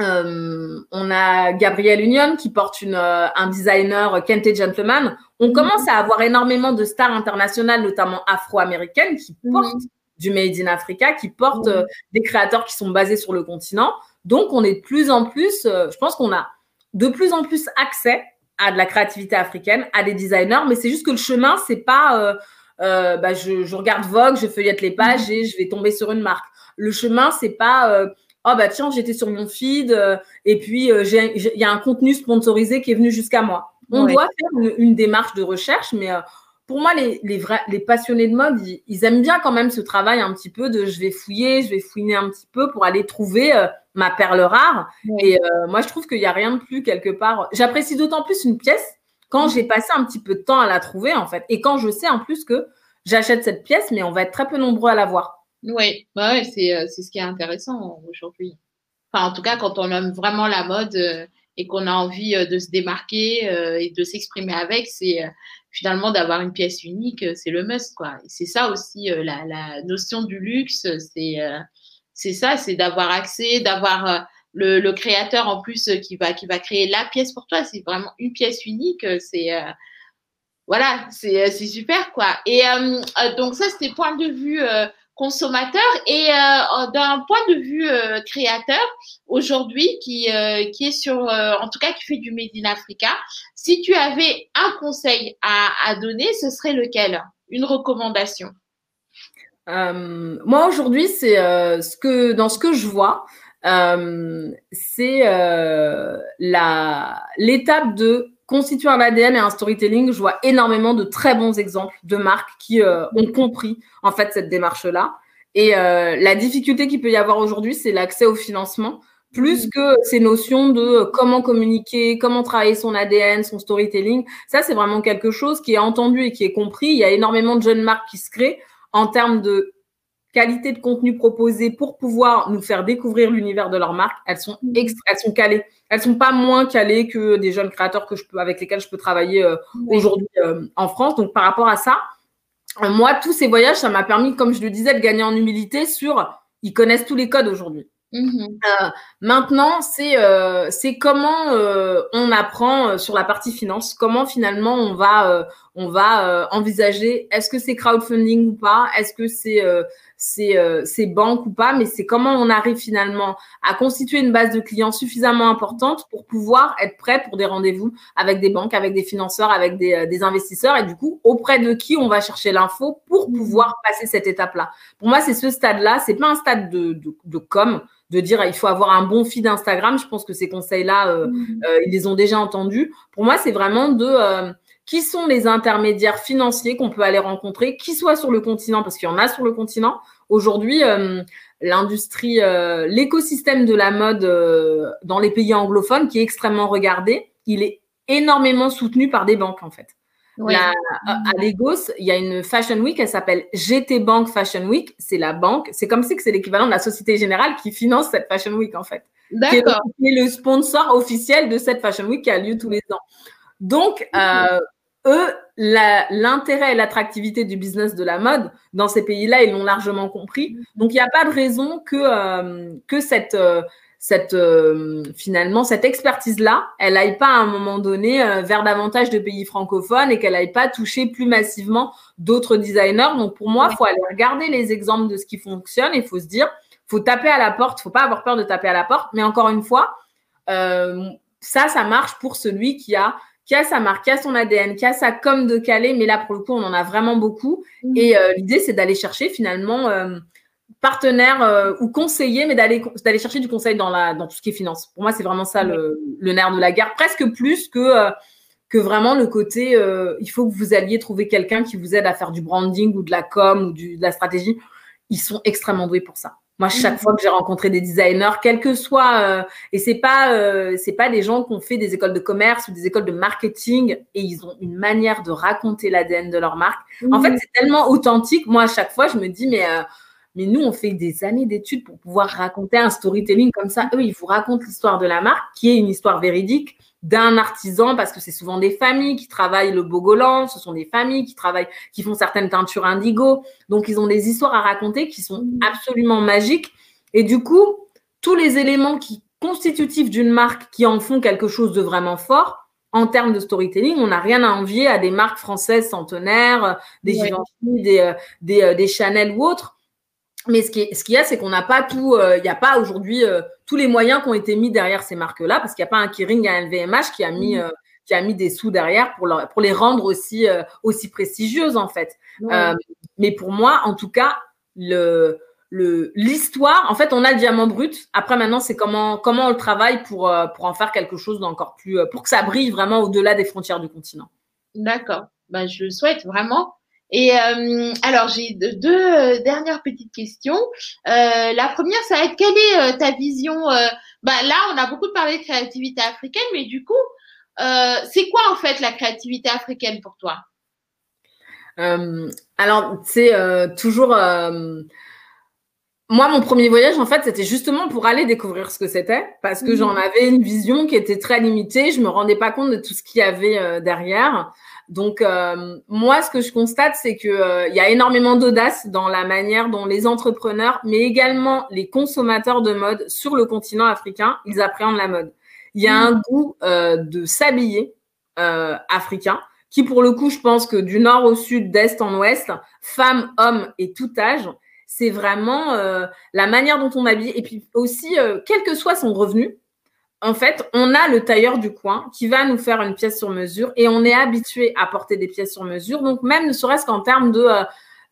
euh, on a Gabrielle Union qui porte une, un designer Kente Gentleman. On mmh. commence à avoir énormément de stars internationales, notamment afro-américaines, qui mmh. portent du Made in Africa, qui portent des créateurs qui sont basés sur le continent. Donc, on est de plus en plus, je pense qu'on a de plus en plus accès à de la créativité africaine, à des designers, mais c'est juste que le chemin, c'est pas euh, euh, bah, je, je, regarde Vogue, je feuillette les pages et je vais tomber sur une marque. Le chemin, c'est pas euh, oh bah tiens, j'étais sur mon feed euh, et puis euh, il y a un contenu sponsorisé qui est venu jusqu'à moi. On doit faire une, une, démarche de recherche, mais pour moi, les, les, vrais, les passionnés de mode, ils, aiment bien quand même ce travail un petit peu de je vais fouiller, je vais fouiner un petit peu pour aller trouver euh, ma perle rare. Et euh, moi, je trouve qu'il n'y a rien de plus quelque part. J'apprécie d'autant plus une pièce quand j'ai passé un petit peu de temps à la trouver, en fait. Et quand je sais en plus que j'achète cette pièce, mais on va être très peu nombreux à la voir. Oui, bah ouais, c'est, euh, c'est ce qui est intéressant aujourd'hui. Enfin, en tout cas, quand on aime vraiment la mode et qu'on a envie de se démarquer et de s'exprimer avec, c'est finalement d'avoir une pièce unique, euh, c'est le must quoi. c'est ça aussi euh, la, notion du luxe, c'est euh, c'est ça, c'est d'avoir accès, d'avoir le, créateur en plus qui va qui va créer la pièce pour toi. C'est vraiment une pièce unique. C'est voilà, c'est super quoi. Et donc ça c'était point de vue consommateur et euh, d'un point de vue euh, créateur aujourd'hui qui euh, qui est sur en tout cas qui fait du made in Africa si tu avais un conseil à, à donner ce serait lequel? Une recommandation moi aujourd'hui c'est ce que dans ce que je vois c'est la l'étape de constituer un ADN et un storytelling, je vois énormément de très bons exemples de marques qui euh, ont compris en fait cette démarche-là. Et euh, la difficulté qu'il peut y avoir aujourd'hui, c'est l'accès au financement, plus que ces notions de comment communiquer, comment travailler son ADN, son storytelling. Ça, c'est vraiment quelque chose qui est entendu et qui est compris. Il y a énormément de jeunes marques qui se créent en termes de qualité de contenu proposé pour pouvoir nous faire découvrir l'univers de leur marque, elles sont mm. elles sont calées. Elles sont pas moins calées que des jeunes créateurs que je peux avec lesquels je peux travailler euh, aujourd'hui euh, en France. Donc par rapport à ça, euh, moi tous ces voyages, ça m'a permis, comme je le disais, de gagner en humilité sur ils connaissent tous les codes aujourd'hui. Mm-hmm. maintenant, c'est c'est comment on apprend sur la partie finance, comment finalement on va on va envisager? Est-ce que c'est crowdfunding ou pas, est-ce que c'est ces, euh, ces banques ou pas, mais c'est comment on arrive finalement à constituer une base de clients suffisamment importante pour pouvoir être prêt pour des rendez-vous avec des banques, avec des financeurs, avec des, euh, des investisseurs et du coup auprès de qui on va chercher l'info pour mmh. pouvoir passer cette étape-là? Pour moi, c'est ce stade-là. C'est pas un stade de, de, de com de dire il faut avoir un bon feed Instagram. Je pense que ces conseils-là, euh, mmh. euh, ils les ont déjà entendus. Pour moi, c'est vraiment de euh, qui sont les intermédiaires financiers qu'on peut aller rencontrer, qui soient sur le continent, parce qu'il y en a sur le continent. Aujourd'hui, l'industrie, l'écosystème de la mode dans les pays anglophones, qui est extrêmement regardé, il est énormément soutenu par des banques, en fait à Lagos, il y a une Fashion Week, elle s'appelle GT Bank Fashion Week. C'est la banque. C'est comme si c'est l'équivalent de la Société Générale qui finance cette Fashion Week, en fait. D'accord. Qui est le sponsor officiel de cette Fashion Week qui a lieu tous les ans. Donc, euh, eux, l'intérêt et l'attractivité du business de la mode dans ces pays-là, ils l'ont largement compris. Mm-hmm. Donc, il n'y a pas de raison que, euh, que cette, euh, cette euh, finalement cette expertise là, elle aille pas à un moment donné euh, vers davantage de pays francophones et qu'elle aille pas toucher plus massivement d'autres designers. Donc pour moi, il faut aller regarder les exemples de ce qui fonctionne et il faut se dire, faut taper à la porte, faut pas avoir peur de taper à la porte. Mais encore une fois, euh, ça, ça marche pour celui qui a qui a sa marque, qui a son ADN, qui a sa com de Calais. Mais là, pour le coup, on en a vraiment beaucoup. Mmh. Et l'idée, c'est d'aller chercher finalement partenaire euh, ou conseiller, mais d'aller d'aller chercher du conseil dans la dans tout ce qui est finance. Pour moi, c'est vraiment ça le, le, nerf de la guerre, presque plus que euh, que vraiment le côté. Euh, il faut que vous alliez trouver quelqu'un qui vous aide à faire du branding ou de la com ou du, de la stratégie. Ils sont extrêmement doués pour ça. Moi, chaque mhm. fois que j'ai rencontré des designers, quel que soit, et c'est pas c'est pas des gens qui ont fait des écoles de commerce ou des écoles de marketing, et ils ont une manière de raconter l'ADN de leur marque. En fait, c'est tellement authentique. Moi, à chaque fois, je me dis mais mais nous, on fait des années d'études pour pouvoir raconter un storytelling comme ça. Eux, ils vous racontent l'histoire de la marque, qui est une histoire véridique d'un artisan, parce que c'est souvent des familles qui travaillent le bogolan, ce sont des familles qui travaillent, qui font certaines teintures indigo. Donc, ils ont des histoires à raconter qui sont absolument magiques. Et du coup, tous les éléments qui constitutifs d'une marque qui en font quelque chose de vraiment fort, en termes de storytelling, on n'a rien à envier à des marques françaises centenaires, des Givenchy, des, euh, des, euh, des Chanel ou autres. Mais ce qu'il ce y a, c'est qu'on n'a pas tout, euh, il n'y a pas aujourd'hui euh, tous les moyens qui ont été mis derrière ces marques-là, parce qu'il n'y a pas un Kering, un LVMH qui a mis, mmh. euh, qui a mis des sous derrière pour, leur, pour les rendre aussi, aussi prestigieuses, en fait. mais pour moi, en tout cas, le, le, l'histoire, en fait, on a le diamant brut. Après, maintenant, c'est comment, comment on le travaille pour, pour en faire quelque chose d'encore plus, pour que ça brille vraiment au-delà des frontières du continent. D'accord. Bah, je le souhaite vraiment. Et euh, alors, j'ai deux, euh, dernières petites questions. Euh, la première, ça va être quelle est ta vision bah, Là, on a beaucoup parlé de créativité africaine, mais du coup, c'est quoi en fait la créativité africaine pour toi? Alors, c'est toujours... moi, mon premier voyage, en fait, c'était justement pour aller découvrir ce que c'était, parce que j'en mmh. avais une vision qui était très limitée. Je me rendais pas compte de tout ce qu'il y avait derrière. Donc euh, moi, ce que je constate, c'est que euh, il y a énormément d'audace dans la manière dont les entrepreneurs, mais également les consommateurs de mode sur le continent africain, ils appréhendent la mode. Il y a un goût euh, de s'habiller africain qui, pour le coup, je pense que du nord au sud, d'est en ouest, femmes, hommes et tout âge, c'est vraiment la manière dont on habille. Et puis aussi, quel que soit son revenu, en fait, on a le tailleur du coin qui va nous faire une pièce sur mesure et on est habitué à porter des pièces sur mesure. Donc, même ne serait-ce qu'en termes de, euh,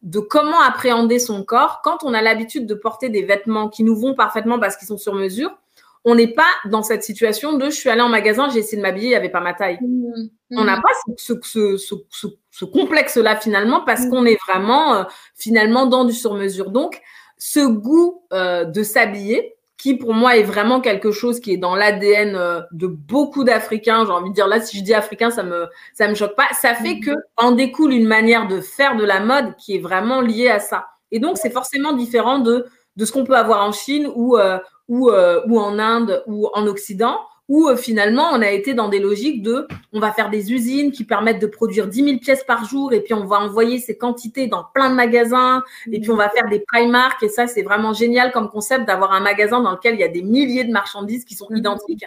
de comment appréhender son corps, quand on a l'habitude de porter des vêtements qui nous vont parfaitement parce qu'ils sont sur mesure, on n'est pas dans cette situation de je suis allé en magasin, j'ai essayé de m'habiller, il n'y avait pas ma taille. Mmh. On n'a mmh. pas ce, ce, ce, complexe-là finalement parce mmh. qu'on est vraiment euh, finalement dans du sur-mesure. Donc, ce goût euh, de s'habiller, qui pour moi est vraiment quelque chose qui est dans l'ADN euh, de beaucoup d'Africains. J'ai envie de dire là, si je dis africain, ça me ça me choque pas. Ça fait que en découle une manière de faire de la mode qui est vraiment liée à ça. Et donc c'est forcément différent de de ce qu'on peut avoir en Chine ou euh, ou euh, ou en Inde ou en Occident où euh, finalement on a été dans des logiques de on va faire des usines qui permettent de produire 10 000 pièces par jour et puis on va envoyer ces quantités dans plein de magasins et puis on va faire des Primark et ça c'est vraiment génial comme concept d'avoir un magasin dans lequel il y a des milliers de marchandises qui sont mhm. identiques.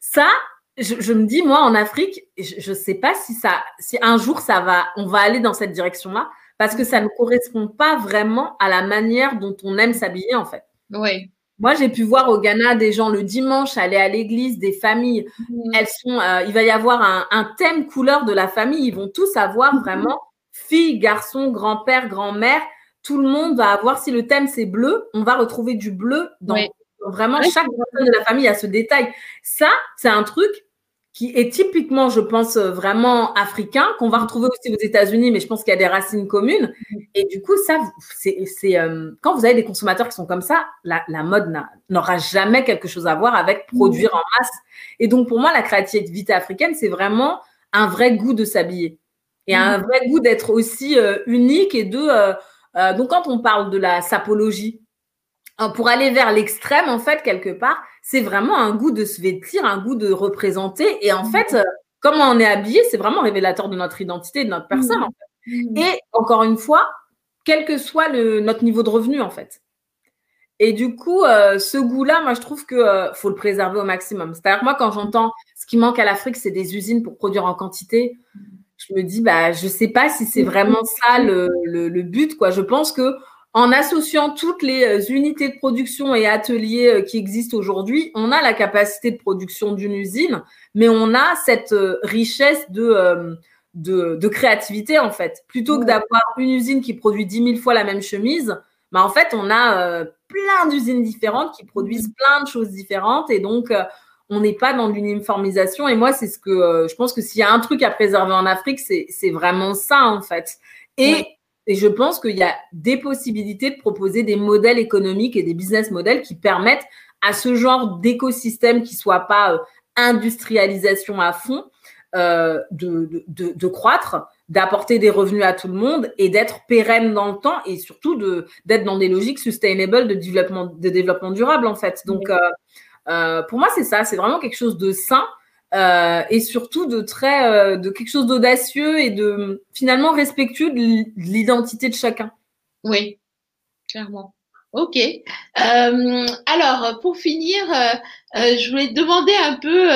Ça, je, me dis moi en Afrique, je ne sais pas si ça, si un jour ça va, on va aller dans cette direction-là parce que ça ne correspond pas vraiment à la manière dont on aime s'habiller en fait. Oui. Moi, j'ai pu voir au Ghana des gens le dimanche aller à l'église, des familles. Mmh. Elles sont, euh, il va y avoir un, thème couleur de la famille. Ils vont tous avoir mmh. vraiment fille, garçon, grand-père, grand-mère. Tout le monde va avoir, si le thème c'est bleu, on va retrouver du bleu dans vraiment chaque personne de la famille a ce détail. Ça, c'est un truc qui est typiquement, je pense, euh, vraiment africain, qu'on va retrouver aussi aux États-Unis, mais je pense qu'il y a des racines communes. Et du coup, ça, c'est euh, quand vous avez des consommateurs qui sont comme ça, la, la mode n'aura jamais quelque chose à voir avec produire en masse. Et donc, pour moi, la créativité africaine, c'est vraiment un vrai goût de s'habiller et un vrai goût d'être aussi euh, unique et de. donc, quand on parle de la sapologie, pour aller vers l'extrême, en fait, quelque part, c'est vraiment un goût de se vêtir, un goût de représenter. Et en fait, euh, comment on est habillé, c'est vraiment révélateur de notre identité, de notre personne. En fait. Et encore une fois, quel que soit le, notre niveau de revenu, en fait. Et du coup, euh, ce goût-là, moi, je trouve qu'il euh, faut le préserver au maximum. C'est-à-dire, moi, quand j'entends ce qui manque à l'Afrique, c'est des usines pour produire en quantité, je me dis, bah, je ne sais pas si c'est vraiment ça le, le, le, but. Quoi. Je pense que en associant toutes les euh, unités de production et ateliers euh, qui existent aujourd'hui, on a la capacité de production d'une usine, mais on a cette euh, richesse de, de, créativité, en fait. Plutôt que d'avoir une usine qui produit 10 000 fois la même chemise, bah, en fait, on a plein d'usines différentes qui produisent plein de choses différentes. Et donc, on n'est pas dans l'uniformisation. Et moi, c'est ce que je pense que s'il y a un truc à préserver en Afrique, c'est vraiment ça, en fait. Et et je pense qu'il y a des possibilités de proposer des modèles économiques et des business models qui permettent à ce genre d'écosystème qui soit pas euh, industrialisation à fond euh, de, de, de, croître, d'apporter des revenus à tout le monde et d'être pérenne dans le temps et surtout de d'être dans des logiques sustainable de développement de développement durable en fait. Donc euh, pour moi c'est ça, c'est vraiment quelque chose de sain euh, et surtout de très euh, de quelque chose d'audacieux et de finalement respectueux de l'identité de chacun. Oui, clairement. Ok. Euh, alors pour finir, je voulais demander un peu.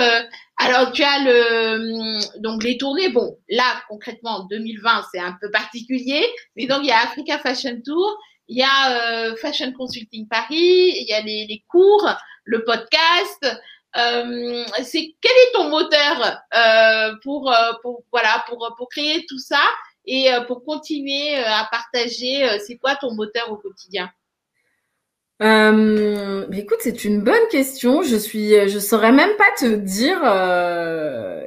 alors tu as le donc les tournées. Bon, là concrètement 2020 c'est un peu particulier, mais donc il y a Africa Fashion Tour, il y a Fashion Consulting Paris, il y a les, les cours, le podcast. Euh, c'est quel est ton moteur euh, pour, euh, pour voilà pour pour créer tout ça et pour continuer à partager c'est quoi ton moteur au quotidien? Euh, écoute, c'est une bonne question. Je suis, je saurais même pas te dire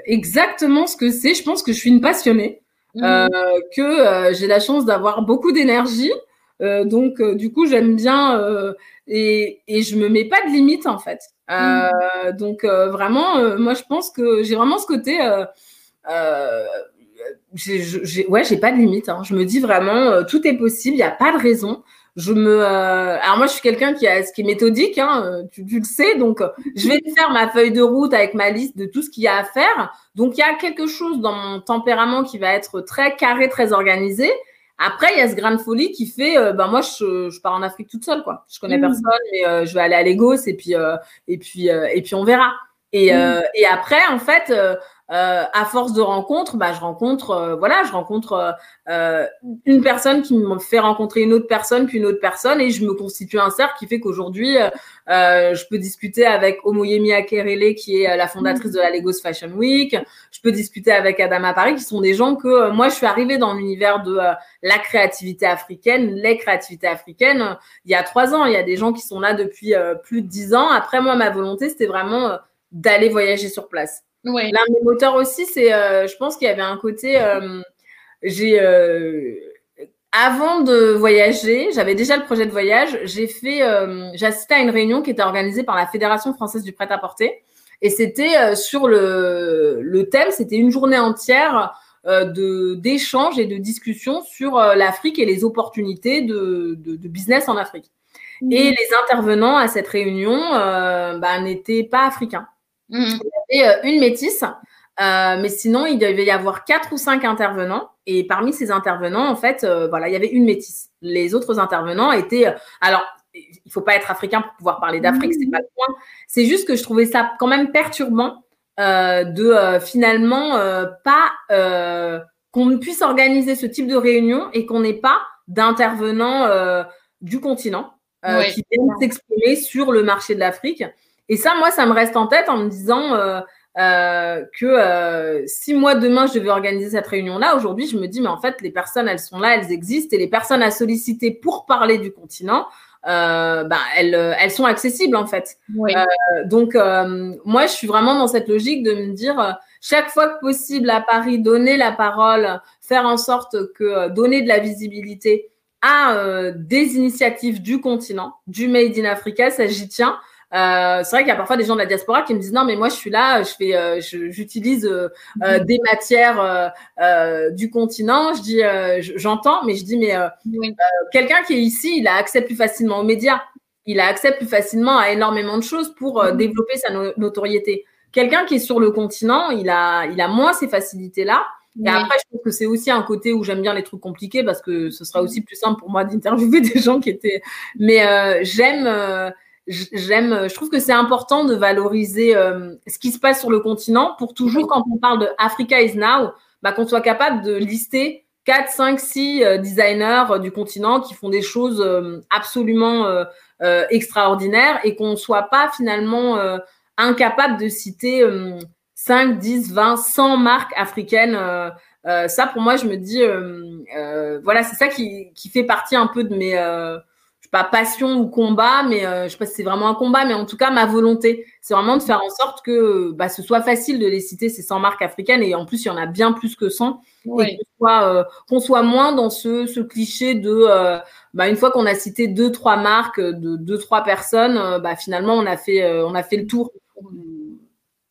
exactement ce que c'est. Je pense que je suis une passionnée, mmh. que j'ai la chance d'avoir beaucoup d'énergie. donc, du coup, j'aime bien et, et je me mets pas de limite en fait. Euh, donc euh, vraiment, euh, moi je pense que j'ai vraiment ce côté. j'ai, ouais, j'ai pas de limite. Hein. Je me dis vraiment, tout est possible, il n'y a pas de raison. Je me, alors moi je suis quelqu'un qui a, ce qui est méthodique, hein, tu, tu, le sais, donc je vais faire ma feuille de route avec ma liste de tout ce qu'il y a à faire. Donc il y a quelque chose dans mon tempérament qui va être très carré, très organisé. Après, il y a ce grain de folie qui fait, euh, ben moi, je, je, pars en Afrique toute seule, quoi. Je connais mmh. personne, mais euh, je vais aller à Lagos et puis euh, et puis et puis on verra. Et, mmh. et après, en fait, euh, à force de rencontres, bah, je rencontre, euh, voilà, je rencontre euh, une personne qui me fait rencontrer une autre personne, puis une autre personne, et je me constitue un cercle qui fait qu'aujourd'hui, je peux discuter avec Omoyemi Akerele, qui est la fondatrice de la Lagos Fashion Week. Je peux discuter avec Adama Paris, qui sont des gens que moi, je suis arrivée dans l'univers de la créativité africaine, les créativités africaines, il y a trois ans. Il y a des gens qui sont là depuis plus de dix ans. Après, moi, ma volonté, c'était vraiment d'aller voyager sur place. Ouais. L'un des moteurs aussi, c'est, euh, je pense qu'il y avait un côté, euh, j'ai, euh, avant de voyager, j'avais déjà le projet de voyage. J'ai fait, j'ai assisté à une réunion qui était organisée par la Fédération française du prêt-à-porter, et c'était sur le, le thème, c'était une journée entière de d'échanges et de discussions sur l'Afrique et les opportunités de, de, de business en Afrique. Mmh. Et les intervenants à cette réunion bah, n'étaient pas africains. Mmh. Il y avait euh, une métisse, euh, mais sinon, il devait y avoir quatre ou cinq intervenants. Et parmi ces intervenants, en fait, euh, voilà, il y avait une métisse. Les autres intervenants étaient. alors, il faut pas être africain pour pouvoir parler d'Afrique, c'est pas le point. C'est juste que je trouvais ça quand même perturbant de finalement pas qu'on puisse organiser ce type de réunion et qu'on n'ait pas d'intervenants du continent qui viennent s'exprimer sur le marché de l'Afrique. Et ça, moi, ça me reste en tête en me disant euh, que euh, si moi demain je devais organiser cette réunion-là, aujourd'hui je me dis mais en fait les personnes elles sont là, elles existent et les personnes à solliciter pour parler du continent, euh, ben, elles, elles sont accessibles en fait. donc moi je suis vraiment dans cette logique de me dire chaque fois que possible à Paris donner la parole, faire en sorte que donner de la visibilité à des initiatives du continent, du Made in Africa, ça j'y tiens. Euh, c'est vrai qu'il y a parfois des gens de la diaspora qui me disent non mais moi je suis là, je fais, euh, j'utilise euh, euh, des matières du continent. Je dis j'entends, mais je dis mais quelqu'un qui est ici, il a accès plus facilement aux médias, il a accès plus facilement à énormément de choses pour mm-hmm. développer sa notoriété. Quelqu'un qui est sur le continent, il a, il a moins ces facilités là. Et après, je trouve que c'est aussi un côté où j'aime bien les trucs compliqués parce que ce sera aussi plus simple pour moi d'interviewer des gens qui étaient. Mais j'aime j'aime, je trouve que c'est important de valoriser euh, ce qui se passe sur le continent pour toujours, quand on parle de Africa is now, bah, qu'on soit capable de lister 4, 5, 6 designers euh, du continent qui font des choses euh, absolument extraordinaires et qu'on ne soit pas finalement incapable de citer 5, 10, 20, 100 marques africaines. ça, pour moi, je me dis, voilà, c'est ça qui, qui, fait partie un peu de mes pas passion ou combat, mais euh, je sais pas si c'est vraiment un combat, mais en tout cas ma volonté, c'est vraiment de faire en sorte que bah, ce soit facile de les citer ces 100 marques africaines et en plus il y en a bien plus que 100 et euh, qu'on soit, moins dans ce, ce cliché de euh, bah, une fois qu'on a cité deux trois marques de deux trois personnes, bah, finalement on a fait on a fait le tour.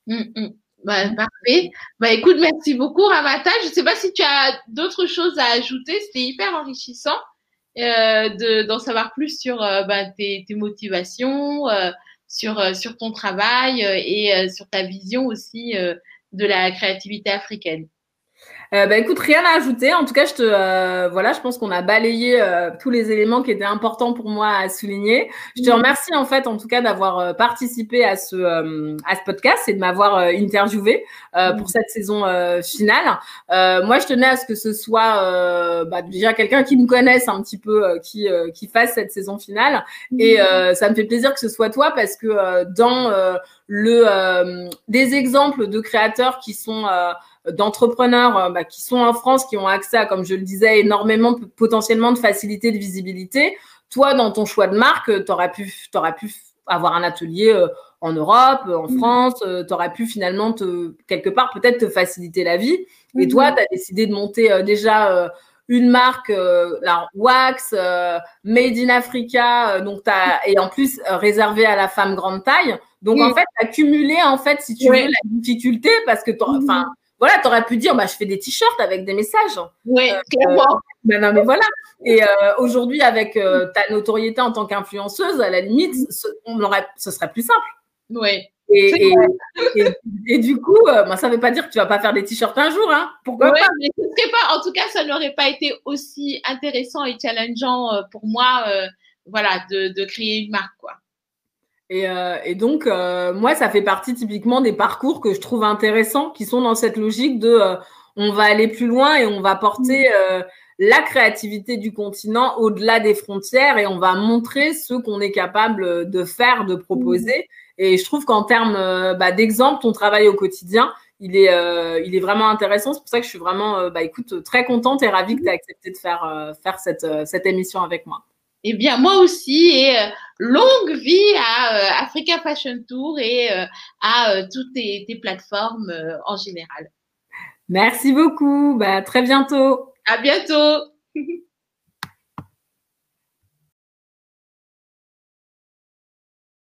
Mmh, mmh. Bah, parfait. Bah, écoute, merci beaucoup, Ramata. Je ne sais pas si tu as d'autres choses à ajouter. C'était hyper enrichissant. Euh, d'en savoir plus sur euh, bah, tes, tes, motivations, euh, sur, sur ton travail et sur ta vision aussi de la créativité africaine. Euh, bah, écoute, rien à ajouter. En tout cas, je te, euh, voilà, je pense qu'on a balayé euh, tous les éléments qui étaient importants pour moi à souligner. Je te remercie en fait, en tout cas, d'avoir participé à ce, à ce podcast et de m'avoir interviewé pour cette saison finale. moi, je tenais à ce que ce soit bah, déjà quelqu'un qui me connaisse un petit peu, qui, qui fasse cette saison finale. Et ça me fait plaisir que ce soit toi parce que dans le des exemples de créateurs qui sont d'entrepreneurs euh, bah, qui sont en France, qui ont accès à, comme je le disais, énormément potentiellement de facilité de visibilité. Toi, dans ton choix de marque, tu aurais pu, aurais pu avoir un atelier euh, en Europe, en mmh. France, euh, tu aurais pu finalement te, quelque part peut-être te faciliter la vie. Et mmh. toi, tu as décidé de monter déjà une marque, la Wax, Made in Africa, donc as, et en plus réservée à la femme grande taille. Donc en fait, tu as cumulé en fait, si tu veux, la difficulté parce que, enfin, voilà, tu aurais pu dire, bah, je fais des t-shirts avec des messages. Oui, euh, clairement. Ben non, mais voilà. Et euh, aujourd'hui, avec euh, ta notoriété en tant qu'influenceuse, à la limite, ce, on aurait, ce serait plus simple. Oui. Et, et, du coup, bah, ça ne veut pas dire que tu vas pas faire des t-shirts un jour, hein. Pourquoi pas, mais pas En tout cas, ça n'aurait pas été aussi intéressant et challengeant pour moi, voilà, de, de créer une marque, quoi. Et, euh, et, donc, euh, moi, ça fait partie typiquement des parcours que je trouve intéressants, qui sont dans cette logique de euh, on va aller plus loin et on va porter mmh. la créativité du continent au-delà des frontières et on va montrer ce qu'on est capable de faire, de proposer. Mmh. Et je trouve qu'en termes bah, d'exemple, ton travail au quotidien, il est, il est vraiment intéressant. C'est pour ça que je suis vraiment, bah, écoute, très contente et ravie que tu aies accepté de faire, faire cette, cette émission avec moi. Eh bien, moi aussi, et euh, longue vie à euh, Africa Fashion Tour et euh, à toutes tes, tes plateformes en général. Merci beaucoup. Bah, à très bientôt. À bientôt.